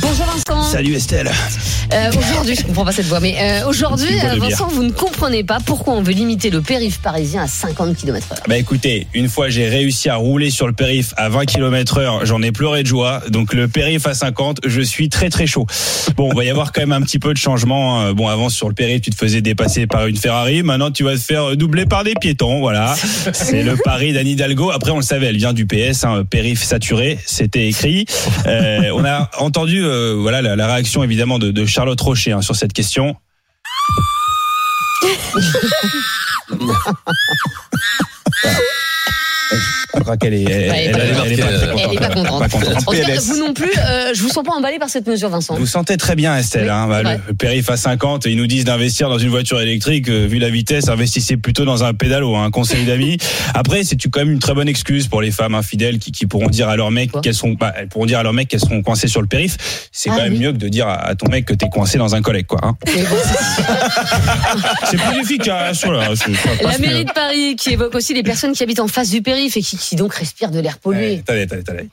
Bonjour Vincent. Salut Estelle. Euh, aujourd'hui, je comprends pas cette voix, mais euh, aujourd'hui, euh. Vincent, vous ne comprenez pas pourquoi on veut limiter le périph' parisien à 50 km/h. Bah écoutez, une fois j'ai réussi à rouler sur le périph à 20 km heure, j'en ai pleuré de joie. Donc le périph à 50, je suis très très chaud. Bon, il va y avoir quand même un petit peu de changement. hein. Bon, avant sur le périph, tu te faisais dépasser par une Ferrari. Maintenant, tu vas te faire doubler par des piétons. Voilà. C'est le pari d'Anne Hidalgo. Après, on le savait, elle vient du PS, hein, périph saturé. C'était écrit. On a entendu, euh, voilà, la, réaction évidemment de, de Charlotte Rocher hein, sur cette question. Je crois qu'elle est, elle, est pas contente. Pas contente. En cas, vous non plus, euh, je vous sens pas emballé par cette mesure, Vincent. Vous sentez très bien, Estelle. Oui, hein, bah, le, périph à 50, ils nous disent d'investir dans une voiture électrique. euh, vu la vitesse, investissez plutôt dans un pédalo. Un conseil d'amis. Après, c'est quand même une très bonne excuse pour les femmes infidèles qui, qui pourront dire à leur mec qu'elles sont, bah, elles pourront dire à leur mec qu'elles seront coincées sur le périph. C'est Ah quand même oui. mieux que de dire à, à ton mec que t'es coincé dans un collègue, quoi. hein. C'est- plus efficace. Voilà, ça La mairie de Paris qui évoque aussi les personnes qui habitent en face du périph' et qui, qui donc respirent de l'air pollué.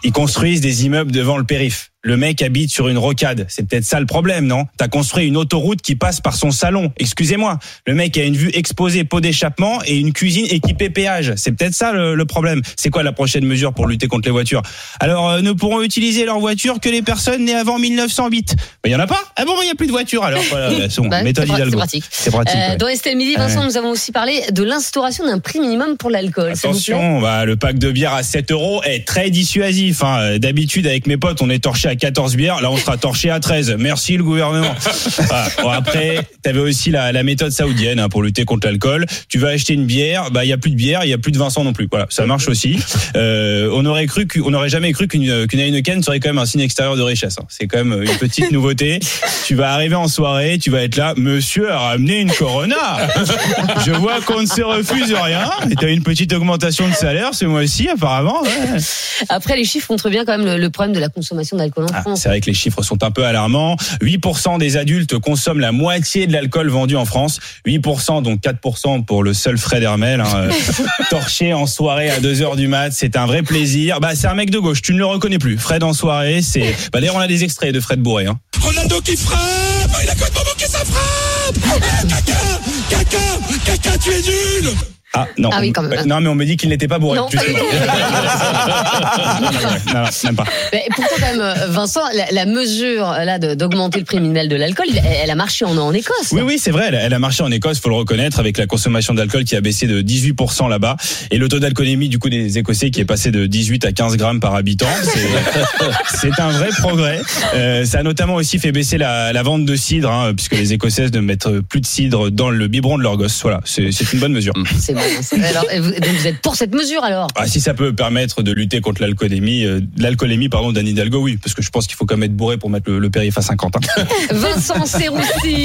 Ils construisent des immeubles devant le périph. Le mec habite sur une rocade. C'est peut-être ça le problème, non? T'as construit une autoroute qui passe par son salon. Excusez-moi. Le mec a une vue exposée, pot d'échappement et une cuisine équipée péage. C'est peut-être ça le, le problème. C'est quoi la prochaine mesure pour lutter contre les voitures? Alors, euh, ne pourront utiliser leur voiture que les personnes nées avant 1908. Il y en a pas? Ah bon, il y a plus de voitures alors. Voilà, c'est bon, Bah, méthode c'est pratique. C'est pratique. Euh, ouais. dans Estelle Midi, Vincent, nous avons aussi parlé de l'instauration d'un prix minimum pour l'alcool. Attention, bah, le pack de bière à 7 euros est très dissuasif. hein. Euh, D'habitude, avec mes potes, on est torché à 14 bières. Là, on sera torché à 13. Merci le gouvernement. Voilà. Bon, après, t'avais aussi la, la méthode saoudienne hein, pour lutter contre l'alcool. Tu vas acheter une bière, bah il y a plus de bière, il y a plus de Vincent non plus. Voilà, ça marche aussi. Euh, on aurait cru, qu'on- on n'aurait jamais cru qu'une qu'une Heineken serait quand même un signe extérieur de richesse. hein. C'est quand même une petite nouveauté. Tu vas arriver en soirée, tu vas être là. Monsieur a ramené une Corona. Je vois qu'on ne se refuse rien. Et t'as une petite augmentation de salaire ce mois-ci, apparemment. ouais. Après, les chiffres montrent bien quand même le, le problème de la consommation d'alcool Ah, c'est vrai que les chiffres sont un peu alarmants. 8% des adultes consomment la moitié de l'alcool vendu en France. 8%, donc 4% pour le seul Fred Hermel. Hein, euh, torché en soirée à 2h du mat, c'est un vrai plaisir. Bah, c'est un mec de gauche, tu ne le reconnais plus. Fred en soirée, c'est... Bah, d'ailleurs, on a des extraits de Fred Bourré. Hein. Ronaldo qui frappe Il a complètement manqué sa frappe Eh, Caca Caca Caca, tu es nul Ah, non. Ah oui, quand même. Euh, Non, mais on me dit qu'il n'était pas bourré. Non, non, non, même pas. Mais pourtant, quand même, euh, Vincent, la, la mesure là d'augmenter le prix minimal de l'alcool, elle, elle a marché en, en Écosse. Oui, oui, c'est vrai. Elle, elle a marché en Écosse, faut le reconnaître, avec la consommation d'alcool qui a baissé de 18% là-bas, et le taux d'alcoolémie du coup des Écossais qui est passé de 18 à 15 grammes par habitant. C'est- un vrai progrès. Euh, ça a notamment aussi fait baisser la, la vente de cidre, hein, puisque les Écossaises ne mettent plus de cidre dans le biberon de leur gosse. Voilà, c'est c'est une bonne mesure. C'est Alors, et vous, donc vous êtes pour cette mesure alors Ah, si ça peut permettre de lutter contre l'alcoolémie, euh, l'alcoolémie pardon d'Anne Hidalgo, oui, parce que je pense qu'il faut quand même être bourré pour mettre le, le périph à 50. hein. Vincent Serroussi.